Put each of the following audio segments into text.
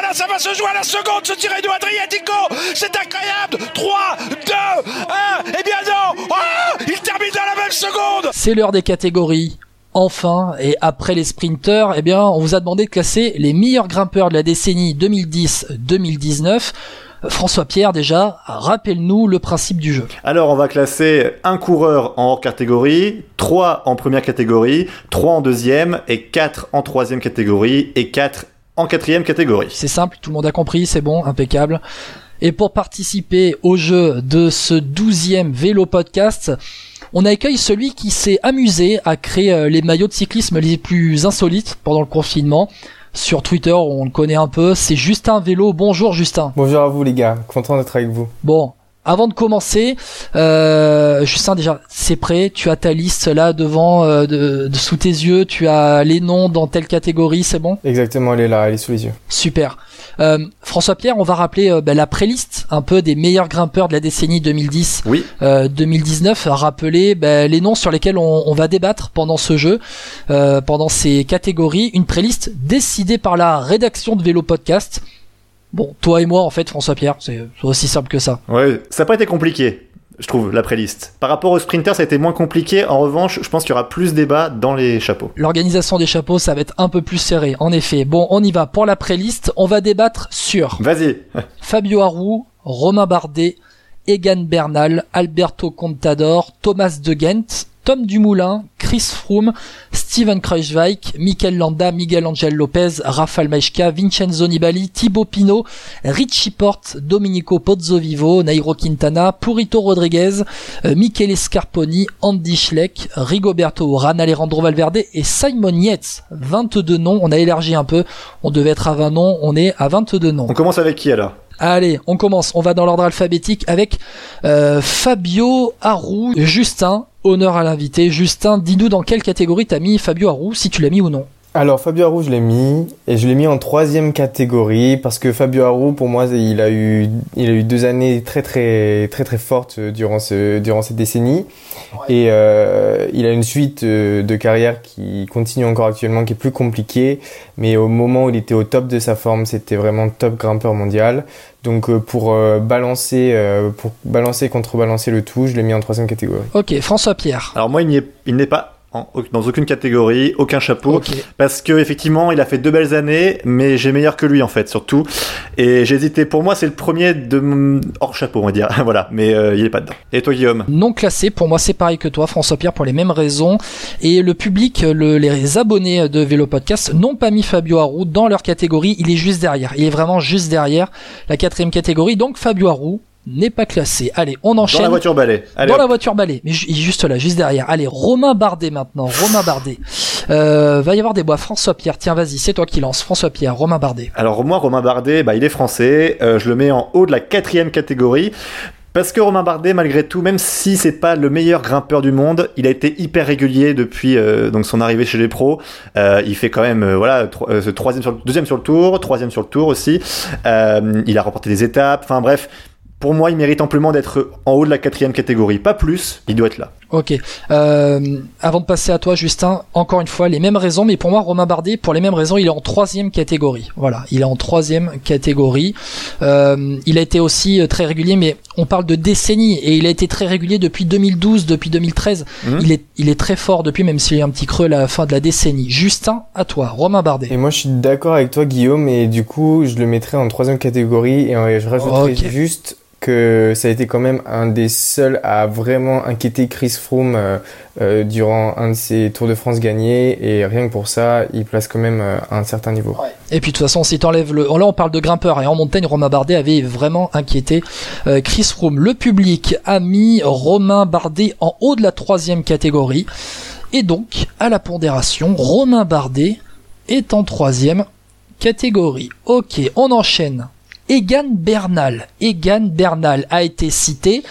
là là, ça va se jouer à la seconde, ce Tirreno Adriatico. C'est incroyable. 3, 2, 1. Eh bien non. Ah, il termine dans la même seconde. C'est l'heure des catégories. Enfin, et après les sprinters, eh bien, on vous a demandé de classer les meilleurs grimpeurs de la décennie 2010-2019. François Pierre, déjà, rappelle-nous le principe du jeu. Alors, on va classer un coureur en hors catégorie, trois en première catégorie, trois en deuxième et quatre en troisième catégorie et quatre en quatrième catégorie. C'est simple, tout le monde a compris, c'est bon, impeccable. Et pour participer au jeu de ce douzième vélo podcast, on accueille celui qui s'est amusé à créer euh, les maillots de cyclisme les plus insolites pendant le confinement. Sur Twitter, on le connaît un peu, c'est Justin Vélo. Bonjour Justin. Bonjour à vous les gars, content d'être avec vous. Bon, avant de commencer, euh, Justin déjà, c'est prêt. Tu as ta liste là devant, euh, de, sous tes yeux. Tu as les noms dans telle catégorie, c'est bon? Exactement, elle est là, elle est sous les yeux. Super. Euh, François Pierre, on va rappeler euh, bah, la préliste un peu des meilleurs grimpeurs de la décennie 2010, oui. 2019. Rappeler bah, les noms sur lesquels on, on, va débattre pendant ce jeu, pendant ces catégories. Une préliste décidée par la rédaction de Vélo Podcast. Bon, toi et moi, en fait, François-Pierre, c'est aussi simple que ça. Ouais, ça n'a pas été compliqué, je trouve, la préliste. Par rapport au sprinter, ça a été moins compliqué. En revanche, je pense qu'il y aura plus de débat dans les chapeaux. L'organisation des chapeaux, ça va être un peu plus serré, en effet. Bon, on y va. Pour la préliste, on va débattre sur... Vas-y. Fabio Harou, Romain Bardet, Egan Bernal, Alberto Contador, Thomas de Ghent, Tom Dumoulin, Chris Froome, Steven Kruijswijk, Mikel Landa, Miguel Angel Lopez, Rafael Maeshka, Vincenzo Nibali, Thibaut Pinot, Richie Porte, Domenico Pozzovivo, Nairo Quintana, Purito Rodriguez, euh, Michele Scarponi, Andy Schleck, Rigoberto Urán, Alejandro Valverde et Simon Yates. 22 noms, on a élargi un peu, on devait être à 20 noms, on est à 22 noms. On commence avec qui alors? Allez, on commence. On va dans l'ordre alphabétique avec euh, Fabio Harou, Justin, honneur à l'invité. Justin, dis-nous dans quelle catégorie t'as mis Fabio Harou, si tu l'as mis ou non. Alors Fabio Harou, je l'ai mis et je l'ai mis en troisième catégorie parce que Fabio Harou, pour moi, il a eu, il a eu deux années très très très très fortes durant ce durant cette décennie et euh, il a une suite euh, de carrière qui continue encore actuellement, qui est plus compliquée, mais au moment où il était au top de sa forme, c'était vraiment top grimpeur mondial. Donc euh, pour balancer, pour balancer contrebalancer le tout, je l'ai mis en troisième catégorie. Ok, François Pierre. Alors moi, il n'est pas dans aucune catégorie, aucun chapeau, parce que effectivement, il a fait deux belles années, mais j'ai meilleur que lui en fait, surtout. Et j'ai hésité. Pour moi, c'est le premier de hors chapeau, on va dire. voilà, mais euh, il est pas dedans. Et toi, Guillaume? Non classé. Pour moi, c'est pareil que toi, François Pierre, pour les mêmes raisons. Et le public, les abonnés de Vélo Podcast n'ont pas mis Fabio Harou dans leur catégorie. Il est juste derrière. Il est vraiment juste derrière la quatrième catégorie. Donc Fabio Harou, n'est pas classé. Allez, on enchaîne. Dans la voiture balai. Dans la voiture balai, mais juste là, juste derrière. Allez, Romain Bardet maintenant. Romain Bardet. Euh, va y avoir des bois. François Pierre, tiens, vas-y, c'est toi qui lance. François Pierre, Romain Bardet. Alors moi, Romain Bardet, bah, il est français. Euh, je le mets en haut de la quatrième catégorie. Parce que Romain Bardet, malgré tout, même si c'est pas le meilleur grimpeur du monde, il a été hyper régulier depuis euh, donc son arrivée chez les pros. Euh, il fait quand même euh, voilà troisième sur le, deuxième sur le tour, troisième sur le tour aussi. il a remporté des étapes. Enfin bref, pour moi, il mérite amplement d'être en haut de la quatrième catégorie. Pas plus, il doit être là. Ok. Euh, avant de passer à toi, Justin, encore une fois, les mêmes raisons, mais pour moi, Romain Bardet, pour les mêmes raisons, il est en troisième catégorie. Voilà, il est en troisième catégorie. Euh, il a été aussi euh, très régulier, mais on parle de décennies, et il a été très régulier depuis 2012, depuis 2013. Mhm. Il, est, il est très fort depuis, même s'il y a un petit creux à la fin de la décennie. Justin, à toi, Romain Bardet. Et moi, je suis d'accord avec toi, Guillaume, et du coup, je le mettrais en troisième catégorie, et je rajouterais juste que ça a été quand même un des seuls à vraiment inquiéter Chris Froome euh, euh, durant un de ses Tours de France gagnés et rien que pour ça, il place quand même euh, un certain niveau. Et puis de toute façon, si t'enlèves le, là on parle de grimpeur et en montagne, Romain Bardet avait vraiment inquiété Chris Froome. Le public a mis Romain Bardet en haut de la troisième catégorie et donc à la pondération, Romain Bardet est en troisième catégorie. Ok, on enchaîne Egan Bernal. Egan Bernal a été cité.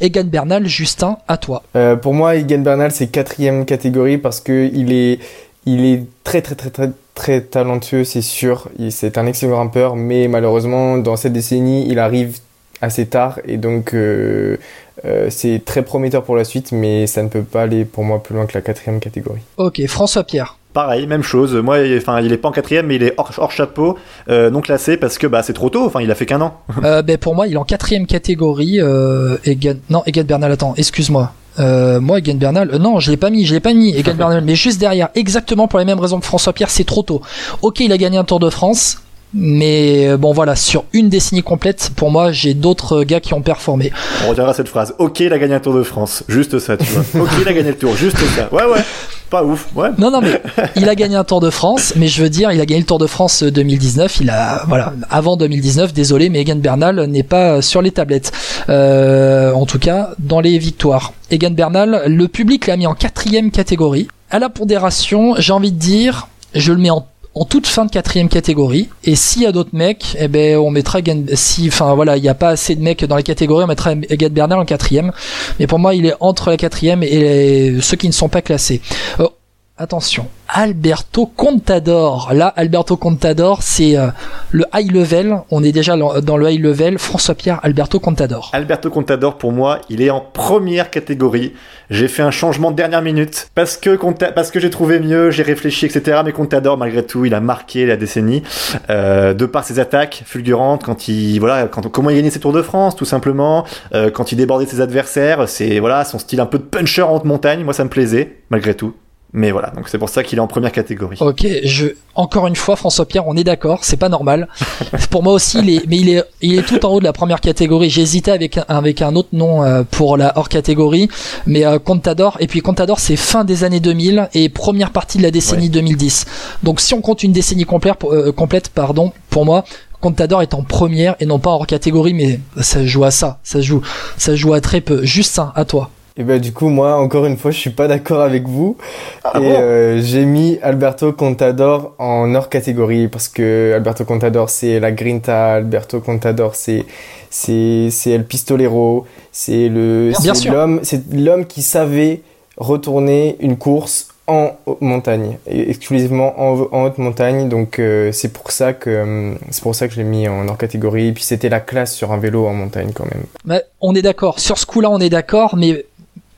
Egan Bernal, Justin, à toi. Euh, pour moi, Egan Bernal, c'est quatrième catégorie parce que il est, il est très très très très très talentueux, c'est sûr. C'est un excellent grimpeur, mais malheureusement, dans cette décennie, il arrive assez tard et donc euh, euh, c'est très prometteur pour la suite, mais ça ne peut pas aller pour moi plus loin que la quatrième catégorie. Ok, François Pierre. Pareil, même chose. Moi, il, enfin, il est pas en quatrième, mais il est hors, hors chapeau, euh, non classé parce que bah c'est trop tôt. Enfin, il a fait qu'un an. Euh, ben pour moi, il est en quatrième catégorie. Euh, Egan... Non, Egan Bernal, attends, excuse-moi. Euh, moi, Egan Bernal, euh, non, je l'ai pas mis, je l'ai pas mis, Egan Bernal, mais juste derrière, exactement pour les mêmes raisons que François Pierre, c'est trop tôt. Ok, il a gagné un Tour de France, mais bon voilà, sur une décennie complète, pour moi, j'ai d'autres gars qui ont performé. On retiendra cette phrase. Ok, il a gagné un Tour de France, juste ça, tu vois. Ok, il a gagné le Tour, juste ça. Ouais, ouais. Pas ouf, ouais. Non, non, mais il a gagné un Tour de France, mais je veux dire, il a gagné le Tour de France 2019. Il a, voilà, avant 2019, désolé, mais Egan Bernal n'est pas sur les tablettes. Euh, en tout cas, dans les victoires. Egan Bernal, le public l'a mis en quatrième catégorie. À la pondération, j'ai envie de dire, je le mets en en toute fin de quatrième catégorie. Et s'il y a d'autres mecs, eh ben on mettra si, enfin voilà, il n'y a pas assez de mecs dans les catégories, on mettra Egan Bernal en quatrième. Mais pour moi, il est entre la quatrième et ceux qui ne sont pas classés. Euh, attention, Alberto Contador. Là, Alberto Contador, c'est euh, le high level. On est déjà dans le high level. François Pierre, Alberto Contador. Alberto Contador, pour moi, il est en première catégorie. J'ai fait un changement de dernière minute parce que parce que j'ai trouvé mieux, j'ai réfléchi, etc. Mais Contador, malgré tout, il a marqué la décennie euh, de par ses attaques fulgurantes, quand il voilà, comment il gagnait ses Tours de France, tout simplement, euh, quand il débordait ses adversaires. C'est voilà, son style un peu de puncher en haute montagne. Moi, ça me plaisait, malgré tout. Mais voilà, donc c'est pour ça qu'il est en première catégorie. Ok, je encore une fois François Pierre, on est d'accord, c'est pas normal. pour moi aussi, il est, mais il est, il est tout en haut de la première catégorie. J'ai hésité avec un, avec un autre nom euh, pour la hors catégorie, mais euh, Contador. Et puis Contador, c'est fin des années 2000 et première partie de la décennie 2010. Donc si on compte une décennie complète, euh, complète, pardon, pour moi. Contador est en première et non pas hors catégorie, mais ça joue à ça, ça joue, ça joue à très peu. Justin, à toi. Et ben du coup moi encore une fois je suis pas d'accord avec vous. Ah et bon? euh, j'ai mis Alberto Contador en hors catégorie parce que Alberto Contador c'est la Grinta, Alberto Contador c'est c'est c'est El Pistolero, c'est le Bien c'est l'homme c'est l'homme qui savait retourner une course en haute montagne exclusivement en, en haute montagne. Donc euh, c'est pour ça que euh, c'est pour ça que je l'ai mis en hors catégorie. Et puis c'était la classe sur un vélo en montagne quand même. Mais on est d'accord. Sur ce coup-là, on est d'accord, mais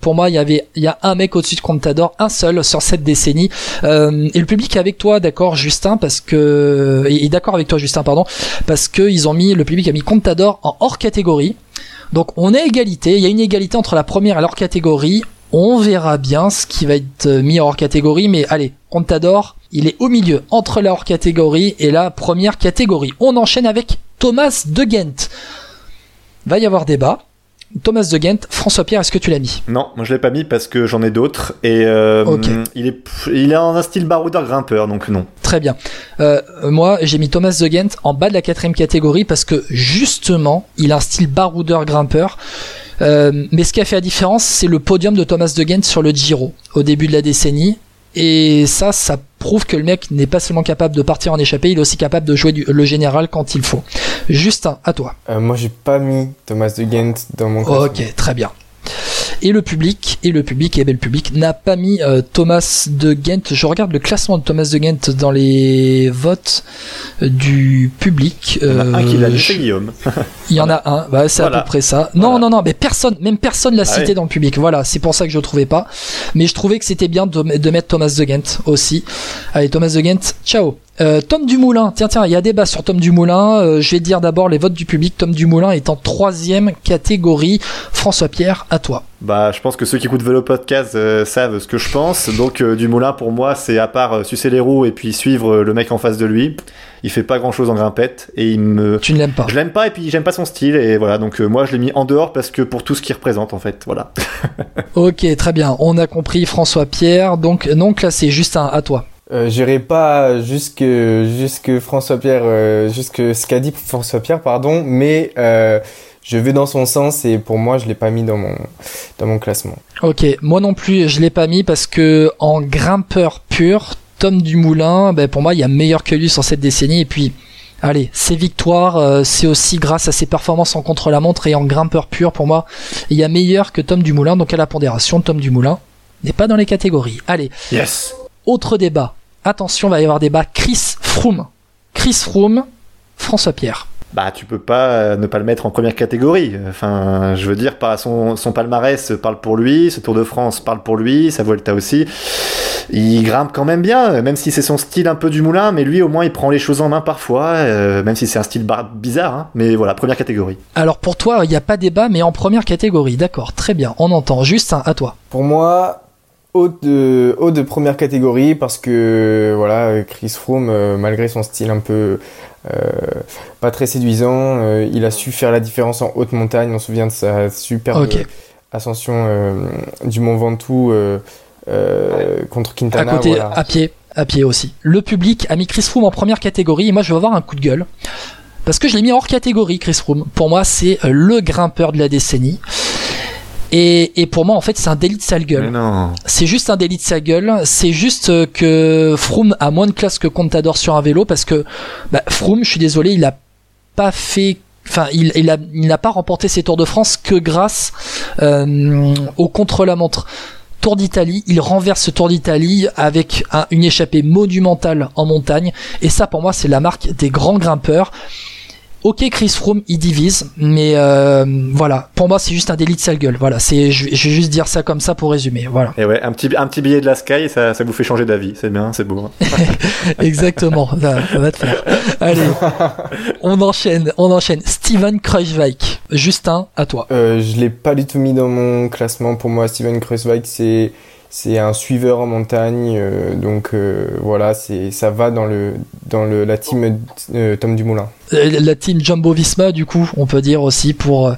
pour moi, il y avait, il y a un mec au-dessus de Contador, un seul sur cette décennie. Euh, et le public est avec toi, d'accord, Justin, parce que, et d'accord avec toi, Justin, pardon, parce que ils ont mis, le public a mis Contador en hors catégorie. Donc on est à égalité. Il y a une égalité entre la première et l'hors catégorie. On verra bien ce qui va être mis en hors catégorie, mais allez, Contador, il est au milieu entre la hors catégorie et la première catégorie. On enchaîne avec Thomas de Ghent. Va y avoir débat. Thomas de Ghent, François Pierre, est-ce que tu l'as mis? Non, moi je l'ai pas mis parce que j'en ai d'autres et euh, il est il un style baroudeur grimpeur donc non. Très bien. Euh, moi, j'ai mis Thomas de Ghent en bas de la quatrième catégorie parce que justement, il a un style baroudeur grimpeur. Euh, mais ce qui a fait la différence, c'est le podium de Thomas de Ghent sur le Giro au début de la décennie. Et ça, ça prouve que le mec n'est pas seulement capable de partir en échappée, il est aussi capable de jouer du- le général quand il faut. Justin, à toi. Euh, moi j'ai pas mis Thomas de Ghent dans mon classement. Ok, très bien. Et le public, et le public, et ben le public n'a pas mis euh, Thomas de Ghent. Je regarde le classement de Thomas de Ghent dans les votes euh, du public. Il y en a un qui l'a Euh, Guillaume. il y en a un, bah, c'est à peu près ça. Non, Voilà. non, non, mais personne, même personne l'a Ah cité oui. dans le public. Voilà, c'est pour ça que je le trouvais pas. Mais je trouvais que c'était bien de, de mettre Thomas de Ghent aussi. Allez, Thomas de Ghent, ciao. Euh, Tom Dumoulin, tiens, tiens, il y a débat sur Tom Dumoulin. Euh, je vais dire d'abord les votes du public. Tom Dumoulin est en troisième catégorie. François Pierre, à toi. Bah, je pense que ceux qui écoutent Vélo Podcast euh, savent ce que je pense. Donc, Dumoulin, pour moi, c'est à part sucer les roues et puis suivre le mec en face de lui, il fait pas grand chose en grimpette et il me. Tu ne l'aimes pas. Je l'aime pas et puis j'aime pas son style et voilà. Donc, moi, je l'ai mis en dehors parce que pour tout ce qu'il représente, en fait. Voilà. Ok, très bien. On a compris François Pierre. Donc non classé. Justin, à toi. Euh, J'irai pas jusque jusque François Pierre, euh, jusque ce qu'a dit François Pierre, pardon, mais euh, je vais dans son sens et pour moi je l'ai pas mis dans mon dans mon classement. Ok, moi non plus, je l'ai pas mis parce que en grimpeur pur, Tom Dumoulin, ben pour moi, il y a meilleur que lui sur cette décennie. Et puis, allez, ses victoires, euh, c'est aussi grâce à ses performances en contre-la-montre et en grimpeur pur. Pour moi, il y a meilleur que Tom Dumoulin. Donc à la pondération, Tom Dumoulin n'est pas dans les catégories. Allez, Yes. Autre débat. Attention, va y avoir débat. Chris Froome. Chris Froome, François Pierre. Bah, tu peux pas euh, ne pas le mettre en première catégorie. Enfin, je veux dire, par son, son palmarès parle pour lui, ce Tour de France parle pour lui, sa Vuelta aussi. il grimpe quand même bien, même si c'est son style un peu du moulin, mais lui au moins il prend les choses en main parfois, euh, même si c'est un style bizarre. Hein. mais voilà, première catégorie. Alors pour toi, il n'y a pas débat, mais en première catégorie, d'accord, très bien, on entend. Juste un à toi. Pour moi, haut de, haut de première catégorie parce que voilà, Chris Froome, euh, malgré son style un peu euh, pas très séduisant, euh, il a su faire la différence en haute montagne. On se souvient de sa superbe ascension du Mont Ventoux contre Quintana. À côté, à pied, à pied aussi. Le public a mis Chris Froome en première catégorie et moi je vais avoir un coup de gueule. Parce que je l'ai mis hors catégorie, Chris Froome. Pour moi, c'est le grimpeur de la décennie. Et, et, pour moi, en fait, c'est un délit de sale gueule. C'est juste un délit de sale gueule. C'est juste que Froome a moins de classe que Contador sur un vélo parce que bah, Froome, je suis désolé, il a pas fait enfin il, il, a, il n'a pas remporté ses Tours de France que grâce euh, au contre-la-montre. Tour d'Italie, il renverse ce Tour d'Italie avec un, une échappée monumentale en montagne et ça pour moi c'est la marque des grands grimpeurs. Ok, Chris Froome, il divise, mais euh, voilà, pour moi, c'est juste un délit de sale gueule. Voilà, c'est, je, vais juste dire ça comme ça pour résumer. Voilà. Et ouais, un petit, un petit billet de la Sky, ça, ça vous fait changer d'avis. C'est bien, c'est beau. Hein. Exactement, ça, va te faire. Allez, on enchaîne, on enchaîne. Steven Kruijswijk, Justin, à toi. Euh, je l'ai pas du tout mis dans mon classement. Pour moi, Steven Kruijswijk, c'est c'est un suiveur en montagne, euh, donc euh, voilà, c'est ça va dans le dans le la team euh, Tom Dumoulin. La team Jumbo Visma, du coup, on peut dire aussi pour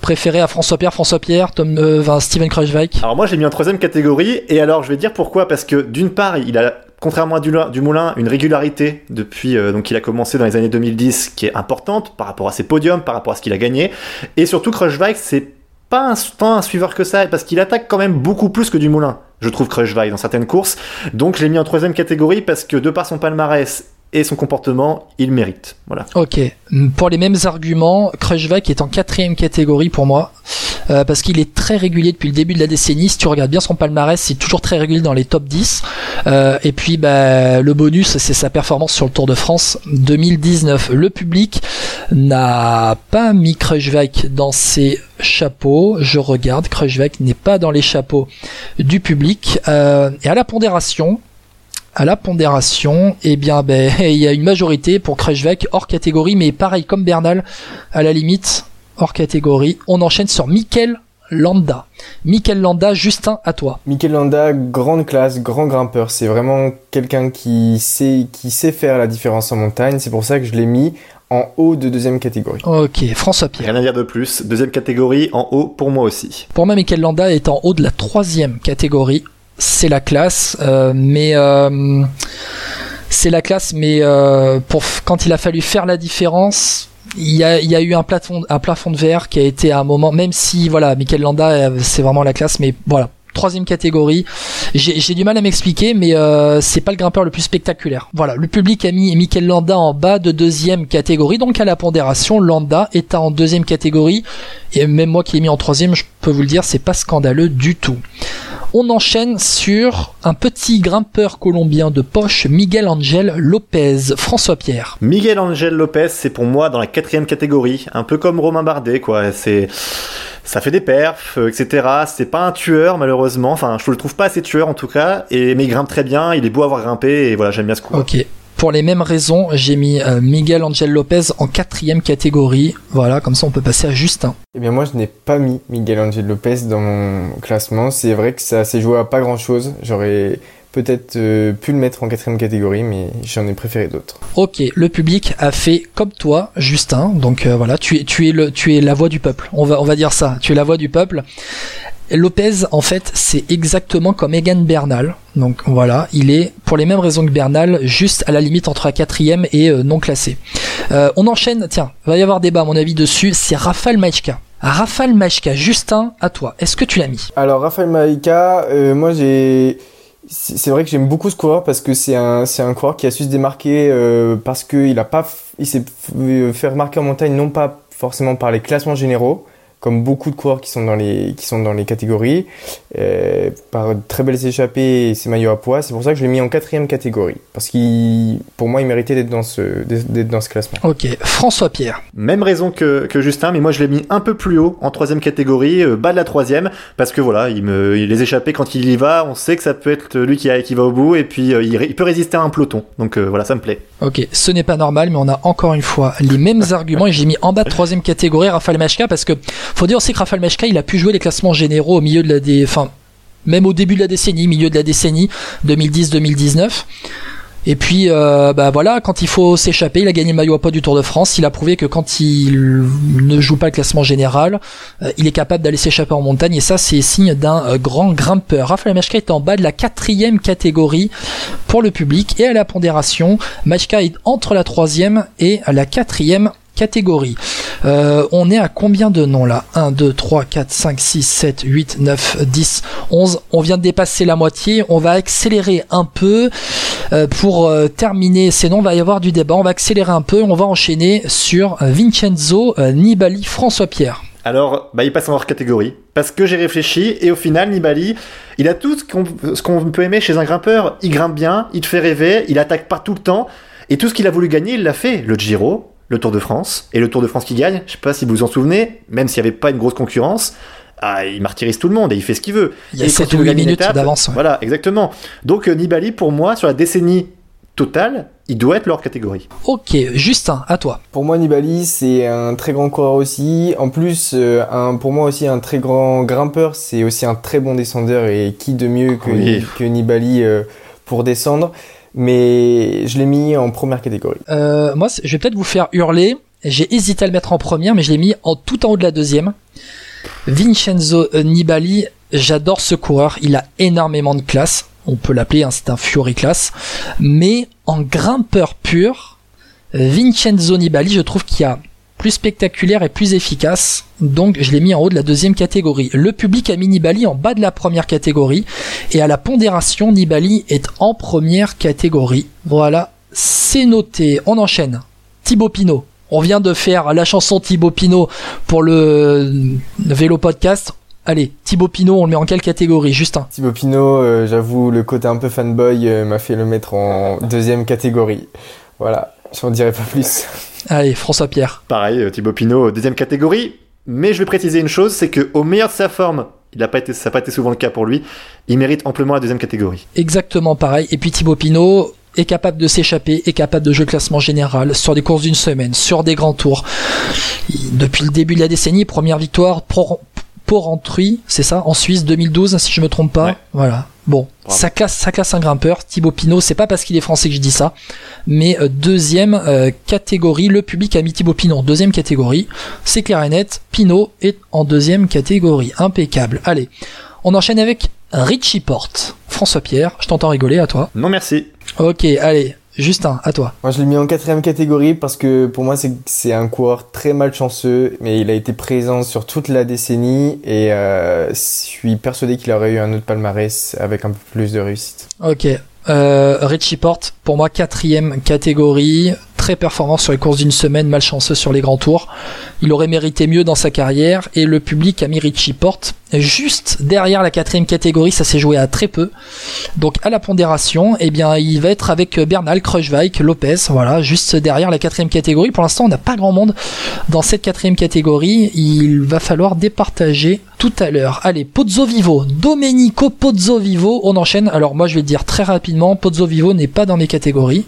préférer à François Pierre, François Pierre, Tom, euh, Steven Kruijswijk. Alors moi j'ai mis en troisième catégorie et alors je vais dire pourquoi parce que d'une part il a contrairement à Dumoulin, une régularité depuis donc il a commencé dans les années 2010 qui est importante par rapport à ses podiums, par rapport à ce qu'il a gagné et surtout Kruijswijk c'est pas un, tant suiveur que ça, parce qu'il attaque quand même beaucoup plus que du Moulin, je trouve Crushvike dans certaines courses. Donc je l'ai mis en troisième catégorie parce que de par son palmarès et son comportement, il mérite. Voilà. Ok. Pour les mêmes arguments, Krushvak est en quatrième catégorie pour moi. Euh, parce qu'il est très régulier depuis le début de la décennie. Si tu regardes bien son palmarès, c'est toujours très régulier dans les top 10. Euh, et puis bah, le bonus, c'est sa performance sur le Tour de France 2019. Le public n'a pas mis Kruijswijk dans ses chapeaux. Je regarde, Kruijswijk n'est pas dans les chapeaux du public. Euh, et à la pondération, à la pondération, eh bien, ben, il y a une majorité pour Kruijswijk hors catégorie, mais pareil comme Bernal, à la limite, hors catégorie. On enchaîne sur Mikel Landa. Mikel Landa, Justin, à toi. Mikel Landa, grande classe, grand grimpeur. C'est vraiment quelqu'un qui sait, qui sait faire la différence en montagne. C'est pour ça que je l'ai mis en haut de deuxième catégorie. Ok, François Pierre. Rien à dire de plus. Deuxième catégorie en haut pour moi aussi. Pour moi, Mikel Landa est en haut de la troisième catégorie. C'est la classe, euh, mais euh, c'est la classe, mais euh, pour quand il a fallu faire la différence, il y a, y a eu un plafond, un de verre qui a été à un moment, même si voilà, Mikel Landa, euh, c'est vraiment la classe, mais voilà, troisième catégorie. J'ai du mal à m'expliquer, mais euh, c'est pas le grimpeur le plus spectaculaire. Voilà, le public a mis Mikel Landa en bas de deuxième catégorie, donc à la pondération, Landa est en deuxième catégorie, et même moi qui l'ai mis en troisième, je peux vous le dire, c'est pas scandaleux du tout. On enchaîne sur un petit grimpeur colombien de poche, Miguel Angel Lopez. François Pierre. Miguel Angel Lopez, c'est pour moi dans la quatrième catégorie, un peu comme Romain Bardet, quoi. C'est ça fait des perfs, euh, etc. C'est pas un tueur malheureusement. Enfin, je le trouve pas assez tueur en tout cas. Et mais il grimpe très bien. Il est beau à avoir grimpé et voilà, j'aime bien ce coup. Ok. Pour les mêmes raisons, j'ai mis euh, Miguel Angel Lopez en quatrième catégorie. Voilà, comme ça on peut passer à Justin. Eh bien moi je n'ai pas mis Miguel Angel Lopez dans mon classement. C'est vrai que ça s'est joué à pas grand chose. J'aurais peut-être euh, pu le mettre en quatrième catégorie, mais j'en ai préféré d'autres. Ok, le public a fait comme toi, Justin. Donc euh, voilà, tu es, tu es le, tu es la voix du peuple. On va, on va dire ça. Tu es la voix du peuple. Lopez, en fait, c'est exactement comme Egan Bernal. Donc voilà, il est pour les mêmes raisons que Bernal, juste à la limite entre la quatrième et euh, non classé. Euh, on enchaîne, tiens, il va y avoir débat à mon avis dessus, c'est Rafal Maïchka. Rafal Maïchka, Justin, à toi, est-ce que tu l'as mis? Alors Rafal Maïchka, euh, moi j'ai... C'est vrai que j'aime beaucoup ce coureur parce que c'est un, c'est un coureur qui a su se démarquer parce qu'il a pas, il s'est fait remarquer en montagne non pas forcément par les classements généraux, comme beaucoup de coureurs qui sont dans les, qui sont dans les catégories, euh, par de très belles échappées et ses maillots à poids. C'est pour ça que je l'ai mis en quatrième catégorie. Parce qu'il, pour moi, il méritait d'être dans ce, d'être dans ce classement. Ok, François Pierre. Même raison que, que Justin, mais moi je l'ai mis un peu plus haut, en troisième catégorie, euh, bas de la troisième, parce que voilà, il me, il les échappées quand il y va, on sait que ça peut être lui qui, a, qui va au bout, et puis euh, il, il peut résister à un peloton. Donc euh, voilà, ça me plaît. Ok, ce n'est pas normal, mais on a encore une fois les mêmes arguments et j'ai mis en bas de troisième catégorie Rafael Machka parce que faut dire aussi que Rafael Machka il a pu jouer les classements généraux au milieu de la dé... enfin même au début de la décennie, milieu de la décennie 2010-2019. Et puis, euh, bah voilà, quand il faut s'échapper, il a gagné le maillot à poids du Tour de France. Il a prouvé que quand il ne joue pas le classement général, euh, il est capable d'aller s'échapper en montagne. Et ça, c'est signe d'un euh, grand grimpeur. Raphaël Machka est en bas de la quatrième catégorie pour le public. Et à la pondération, Machka est entre la troisième et la quatrième catégorie. Euh, on est à combien de noms là? 1, 2, 3, 4, 5, 6, 7, 8, 9, 10, 11. On vient de dépasser la moitié. On va accélérer un peu euh, pour euh, terminer ces noms. Il va y avoir du débat. On va accélérer un peu. On va enchaîner sur Vincenzo Nibali François Pierre. Alors, bah, il passe en hors catégorie. Parce que j'ai réfléchi, et au final, Nibali, il a tout ce qu'on peut aimer chez un grimpeur. Il grimpe bien, il te fait rêver, il attaque pas tout le temps. Et tout ce qu'il a voulu gagner, il l'a fait. Le Giro, le Tour de France, et le Tour de France qui gagne, je sais pas si vous vous en souvenez, même s'il n'y avait pas une grosse concurrence, ah, il martyrise tout le monde et il fait ce qu'il veut. Il y a 7 ou 8 minutes d'avance. Ouais. Voilà, exactement. Donc Nibali, pour moi, sur la décennie totale, il doit être leur catégorie. Ok, Justin, à toi. Pour moi, Nibali, c'est un très grand coureur aussi. En plus, euh, un, pour moi aussi, un très grand grimpeur, c'est aussi un très bon descendeur. Et qui de mieux que, Oui. que Nibali euh, pour descendre Mais je l'ai mis en première catégorie. Euh, moi, je vais peut-être vous faire hurler. J'ai hésité à le mettre en première, mais je l'ai mis en tout en haut de la deuxième. Vincenzo Nibali, j'adore ce coureur. Il a énormément de classe. On peut l'appeler, hein, c'est un Fury class. Mais en grimpeur pur, Vincenzo Nibali, je trouve qu'il y a plus spectaculaire et plus efficace. Donc je l'ai mis en haut de la deuxième catégorie. Le public a mis Nibali en bas de la première catégorie. Et à la pondération, Nibali est en première catégorie. Voilà, c'est noté. On enchaîne. Thibaut Pinot. On vient de faire la chanson Thibaut Pinot pour le, vélo podcast. Allez, Thibaut Pinot, on le met en quelle catégorie? Justin Thibaut Pinot, euh, j'avoue, le côté un peu fanboy euh, m'a fait le mettre en deuxième catégorie. Voilà, j'en dirai pas plus. Allez, François Pierre. Pareil, euh, Thibaut Pinot, deuxième catégorie. Mais je vais préciser une chose, c'est que au meilleur de sa forme, il a pas été, ça n'a pas été souvent le cas pour lui, il mérite amplement la deuxième catégorie. Exactement pareil. Et puis Thibaut Pinot est capable de s'échapper, est capable de jouer le classement général sur des courses d'une semaine, sur des grands tours. Depuis le début de la décennie, première victoire pour c'est ça, en Suisse 2012, si je me trompe pas. Ouais. Voilà. Bon, Bravo. ça classe, ça classe un grimpeur. Thibaut Pinot, c'est pas parce qu'il est français que je dis ça, mais euh, deuxième euh, catégorie, le public a mis Thibaut Pinot en deuxième catégorie. C'est clair et net, Pinot est en deuxième catégorie. Impeccable. Allez, on enchaîne avec Richie Porte. François Pierre, je t'entends rigoler à toi. Non merci. Ok, allez, Justin, à toi. Moi, je l'ai mis en quatrième catégorie parce que pour moi, c'est un coureur très malchanceux, mais il a été présent sur toute la décennie et euh, je suis persuadé qu'il aurait eu un autre palmarès avec un peu plus de réussite. Ok. Euh, Richie Porte, pour moi, quatrième catégorie, très performant sur les courses d'une semaine, malchanceux sur les grands tours. Il aurait mérité mieux dans sa carrière et le public a mis Richie Porte juste derrière la quatrième catégorie, ça s'est joué à très peu. Donc à la pondération, eh bien, il va être avec Bernal, Kruijswijk, Lopez, voilà, juste derrière la quatrième catégorie. Pour l'instant, on n'a pas grand monde dans cette quatrième catégorie. Il va falloir départager tout à l'heure. Allez, Pozzo Vivo, Domenico Pozzo Vivo, on enchaîne. Alors moi, je vais dire très rapidement, Pozzo Vivo n'est pas dans mes catégories.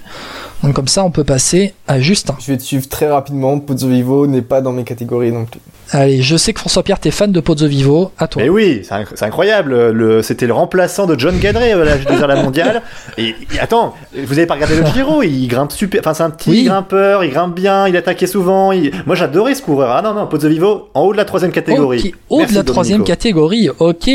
Donc comme ça, on peut passer à Justin. Je vais te suivre très rapidement. Pozzo Vivo n'est pas dans mes catégories non plus. Allez, je sais que François Pierre, t'es fan de Pozzo Vivo. À toi. Mais oui, c'est inc- c'est incroyable. Le, c'était le remplaçant de John Gadret à l'âge de la mondiale. Et, et attends, vous avez pas regardé le Giro? Il grimpe super. Enfin, c'est un petit Oui. grimpeur. Il grimpe bien. Il attaquait souvent. il- Moi, j'adorais ce coureur. Ah non, non, Pozzo Vivo en haut de la troisième catégorie. Ok, haut Merci, de la troisième catégorie. Ok,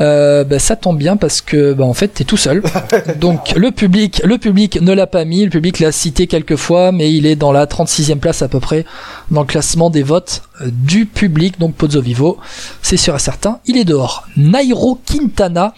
euh, bah, ça tombe bien parce que bah, en fait t'es tout seul. Donc le public, le public ne l'a pas mis. Le public l'a cité quelques fois, mais il est dans la 36e place à peu près dans le classement des votes euh, du public. Donc Pozzo Vivo, c'est sûr et certain, il est dehors. Nairo Quintana.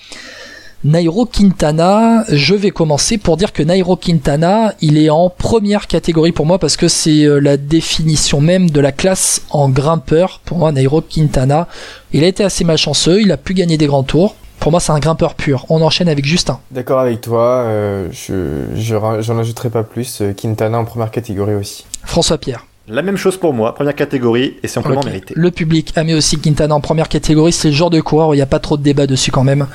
Nairo Quintana, je vais commencer pour dire que Nairo Quintana, il est en première catégorie pour moi parce que c'est euh, la définition même de la classe en grimpeur. Pour moi, Nairo Quintana, il a été assez malchanceux, il a pu gagner des grands tours. Pour moi, c'est un grimpeur pur. On enchaîne avec Justin. D'accord avec toi, euh, je j'en ajouterai pas plus. Euh, Quintana en première catégorie aussi. François Pierre. La même chose pour moi, première catégorie, et c'est amplement Ok. mérité. Le public a mis aussi Quintana en première catégorie. C'est le genre de coureur où il n'y a pas trop de débat dessus quand même.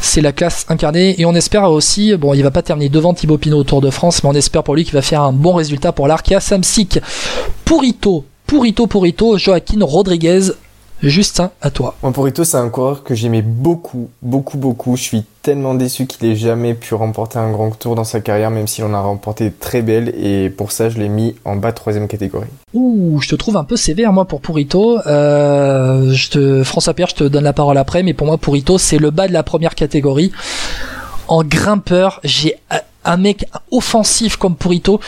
C'est la classe incarnée et on espère aussi, bon, il va pas terminer devant Thibaut Pinot au Tour de France, mais on espère pour lui qu'il va faire un bon résultat pour l'Arkea Samsic. Purito, Purito, Purito, Joaquin Rodriguez. Justin, à toi. Moi, Porito, c'est un coureur que j'aimais beaucoup, beaucoup, beaucoup. Je suis tellement déçu qu'il ait jamais pu remporter un grand tour dans sa carrière, même s'il en a remporté très belle. Et pour ça, je l'ai mis en bas de troisième catégorie. Ouh, je te trouve un peu sévère moi pour Purito. Euh, je te, François Pierre, je te donne la parole après, mais pour moi Purito c'est le bas de la première catégorie. En grimpeur, j'ai un- mec offensif comme Purito.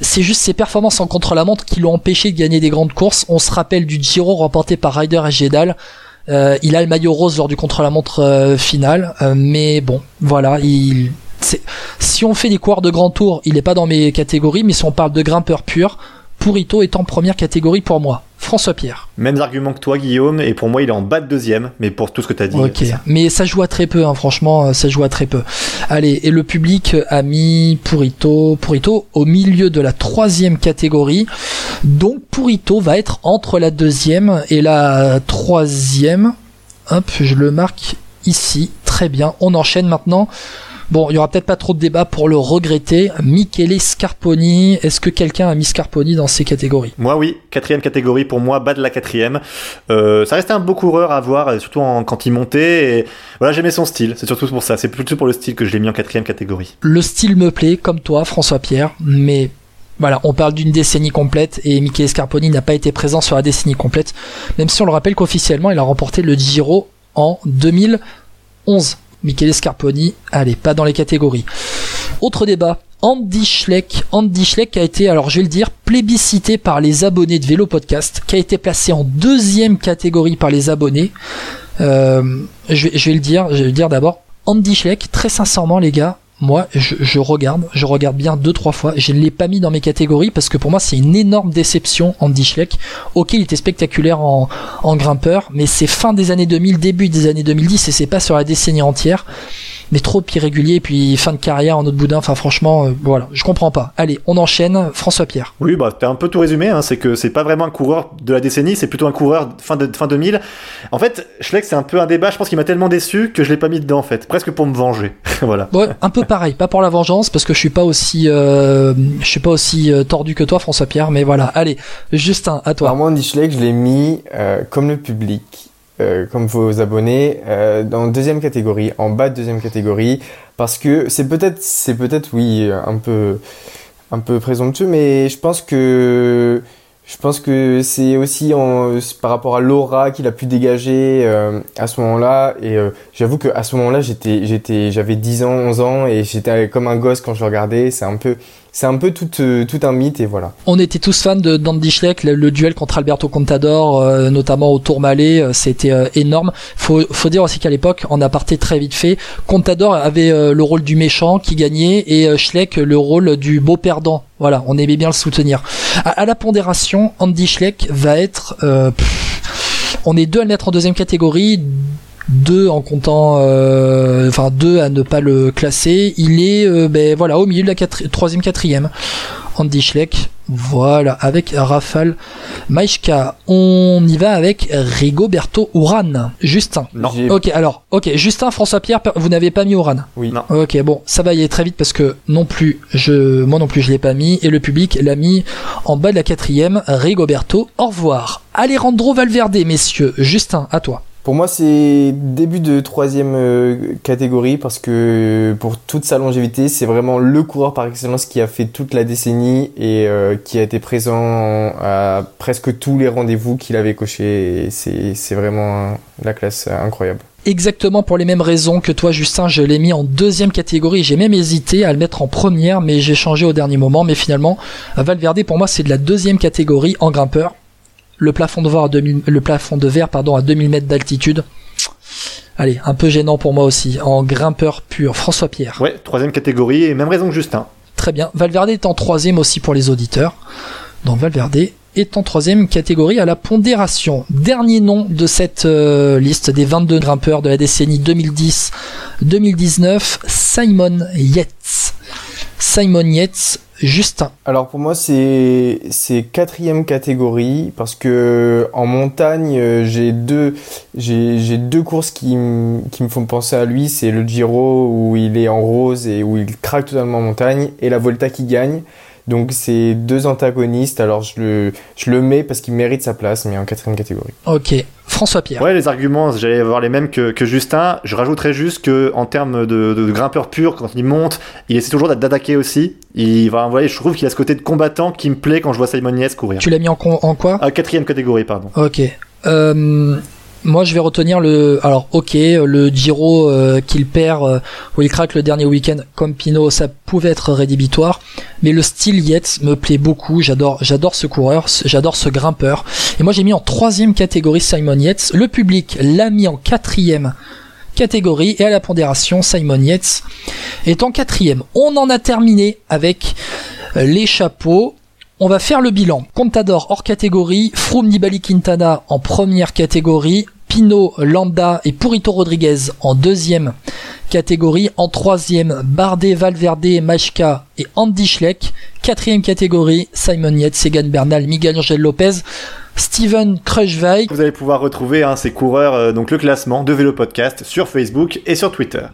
C'est juste ses performances en contre-la-montre qui l'ont empêché de gagner des grandes courses. On se rappelle du Giro remporté par Ryder et Gedal. Euh, il a le maillot rose lors du contre-la-montre euh, final, Euh, mais bon, voilà, il. Si on fait des coureurs de grand tour, il est pas dans mes catégories, mais si on parle de grimpeur pur, Purito est en première catégorie pour moi. François Pierre. Mêmes arguments que toi, Guillaume, et pour moi, il est en bas de deuxième, mais pour tout ce que tu as dit. Ok, ça. mais ça joue à très peu, hein, franchement, euh, ça joue à très peu. Allez, et le public a mis Purito, Purito au milieu de la troisième catégorie. Donc Purito va être entre la deuxième et la troisième. Hop, je le marque ici. Très bien. On enchaîne maintenant. Bon, il y aura peut-être pas trop de débat pour le regretter. Michele Scarponi. Est-ce que quelqu'un a mis Scarponi dans ces catégories? Moi, oui, quatrième catégorie pour moi, bas de la quatrième. Euh, ça restait un beau coureur à voir, surtout en- quand il montait. Et voilà, j'aimais son style. C'est surtout pour ça. C'est plutôt pour le style que je l'ai mis en quatrième catégorie. le style me plaît, comme toi, François Pierre, mais voilà, on parle d'une décennie complète et Michele Scarponi n'a pas été présent sur la décennie complète, même si on le rappelle qu'officiellement il a remporté le Giro en 2011. Michele Scarponi, allez, pas dans les catégories. Autre débat. Andy Schleck, Andy Schleck a été, alors je vais le dire, plébiscité par les abonnés de Vélo Podcast, qui a été placé en deuxième catégorie par les abonnés. Euh, je, le dire, je vais le dire d'abord. Andy Schleck, très sincèrement les gars, moi je, regarde, je regarde bien deux trois fois. Je ne l'ai pas mis dans mes catégories parce que pour moi c'est une énorme déception Andy Schleck. Ok, il était spectaculaire en, en grimpeur, mais c'est fin des années 2000, début des années 2010 et c'est pas sur la décennie entière. Mais trop irrégulier, puis fin de carrière en autre boudin. Enfin franchement, euh, voilà, je comprends pas. Allez, on enchaîne. François Pierre. Oui, bah, t'as un peu tout résumé, hein, c'est que c'est pas vraiment un coureur de la décennie, c'est plutôt un coureur fin, de, fin 2000. En fait, Schleck, c'est un peu un débat, je pense qu'il m'a tellement déçu que je l'ai pas mis dedans, en fait, presque pour me venger. voilà. Ouais, un peu pareil, pas pour la vengeance parce que je suis pas aussi, euh, je suis pas aussi euh, tordu que toi, François Pierre. Mais voilà, allez, Justin, à toi. Alors moi, Andy Schleck, je l'ai mis euh, comme le public, euh, comme vos abonnés, euh, dans deuxième catégorie, en bas de deuxième catégorie, parce que c'est peut-être, c'est peut-être, oui, un peu, un peu présomptueux, mais je pense que, je pense que c'est aussi par rapport à l'aura qu'il a pu dégager euh, à ce moment-là. Et euh, j'avoue que à ce moment-là, j'étais, j'étais, j'avais 10 ans, 11 ans, et j'étais comme un gosse quand je regardais. C'est un peu, c'est un peu tout, euh, tout un mythe, et voilà. On était tous fans de d'Andy Schleck, le, duel contre Alberto Contador, euh, notamment au Tourmalet, euh, c'était énorme. Faut, faut dire aussi qu'à l'époque, en aparté très vite fait, Contador avait le rôle du méchant qui gagnait et Schleck le rôle du beau perdant. Voilà, on aimait bien le soutenir. À, à la pondération, Andy Schleck va être, euh, on est deux à le mettre en deuxième catégorie. Deux en comptant, euh, enfin deux à ne pas le classer. Il est, euh, ben voilà, au milieu de la quatri- troisième, quatrième. Andy Schleck, voilà, avec Rafal Maïchka. On y va avec Rigoberto Uran. Justin. Non. Ok, alors, ok, Justin, François Pierre, vous n'avez pas mis Uran. Oui. Non. Ok, bon, ça va y aller très vite parce que non plus, je, moi non plus, je l'ai pas mis et le public l'a mis en bas de la quatrième. Rigoberto, au revoir. Alejandro Valverde, messieurs. Justin, à toi. Pour moi, c'est début de troisième euh, catégorie parce que pour toute sa longévité, c'est vraiment le coureur par excellence qui a fait toute la décennie et euh, qui a été présent à presque tous les rendez-vous qu'il avait cochés. C'est vraiment la classe incroyable. Exactement pour les mêmes raisons que toi, Justin, je l'ai mis en deuxième catégorie. J'ai même hésité à le mettre en première, mais j'ai changé au dernier moment. Mais finalement, Valverde, pour moi, c'est de la deuxième catégorie en grimpeur. Le plafond de verre à 2000, le plafond de verre, pardon, à 2000 mètres d'altitude. Allez, un peu gênant pour moi aussi. En grimpeur pur, François Pierre. Ouais, troisième catégorie, et même raison que Justin. Très bien. Valverde est en troisième aussi pour les auditeurs. Donc Valverde est en troisième catégorie à la pondération. Dernier nom de cette euh, liste des 22 grimpeurs de la décennie 2010-2019, Simon Yates. Simon Yates, Justin. Alors pour moi c'est c'est quatrième catégorie parce que en montagne euh, j'ai deux j'ai deux courses qui m- qui me font penser à lui c'est le Giro où il est en rose et où il craque totalement en montagne et la Volta qui gagne donc c'est deux antagonistes alors je le je le mets parce qu'il mérite sa place mais en quatrième catégorie. Ok. François Pierre. Ouais, les arguments, j'allais avoir les mêmes que, que Justin. Je rajouterais juste que en termes de, de grimpeur pur, quand il monte, il essaie toujours d'attaquer aussi. Il va, vous voyez, je trouve qu'il a ce côté de combattant qui me plaît quand je vois Simon Yates courir. Tu l'as mis en, en quoi? Ah, quatrième catégorie, pardon. Ok. Euh, moi, je vais retenir le. Alors, ok, le Giro euh, qu'il perd, euh, où il craque le dernier week-end, comme Pinot, ça pouvait être rédhibitoire. Mais le style Yates me plaît beaucoup. J'adore, j'adore ce coureur, j'adore ce grimpeur. Et moi, j'ai mis en troisième catégorie Simon Yates. Le public l'a mis en quatrième catégorie et à la pondération, Simon Yates est en quatrième. On en a terminé avec euh, les chapeaux. On va faire le bilan. Contador hors catégorie, Froome Nibali Quintana en première catégorie, Pino, Landa et Purito Rodriguez en deuxième catégorie, en troisième Bardet, Valverde, Majka et Andy Schleck, quatrième catégorie Simon Yates, Egan Bernal, Miguel Angel Lopez, Steven Kruijswijk, Vous allez pouvoir retrouver hein, ces coureurs, euh, donc le classement de Vélo Podcast sur Facebook et sur Twitter.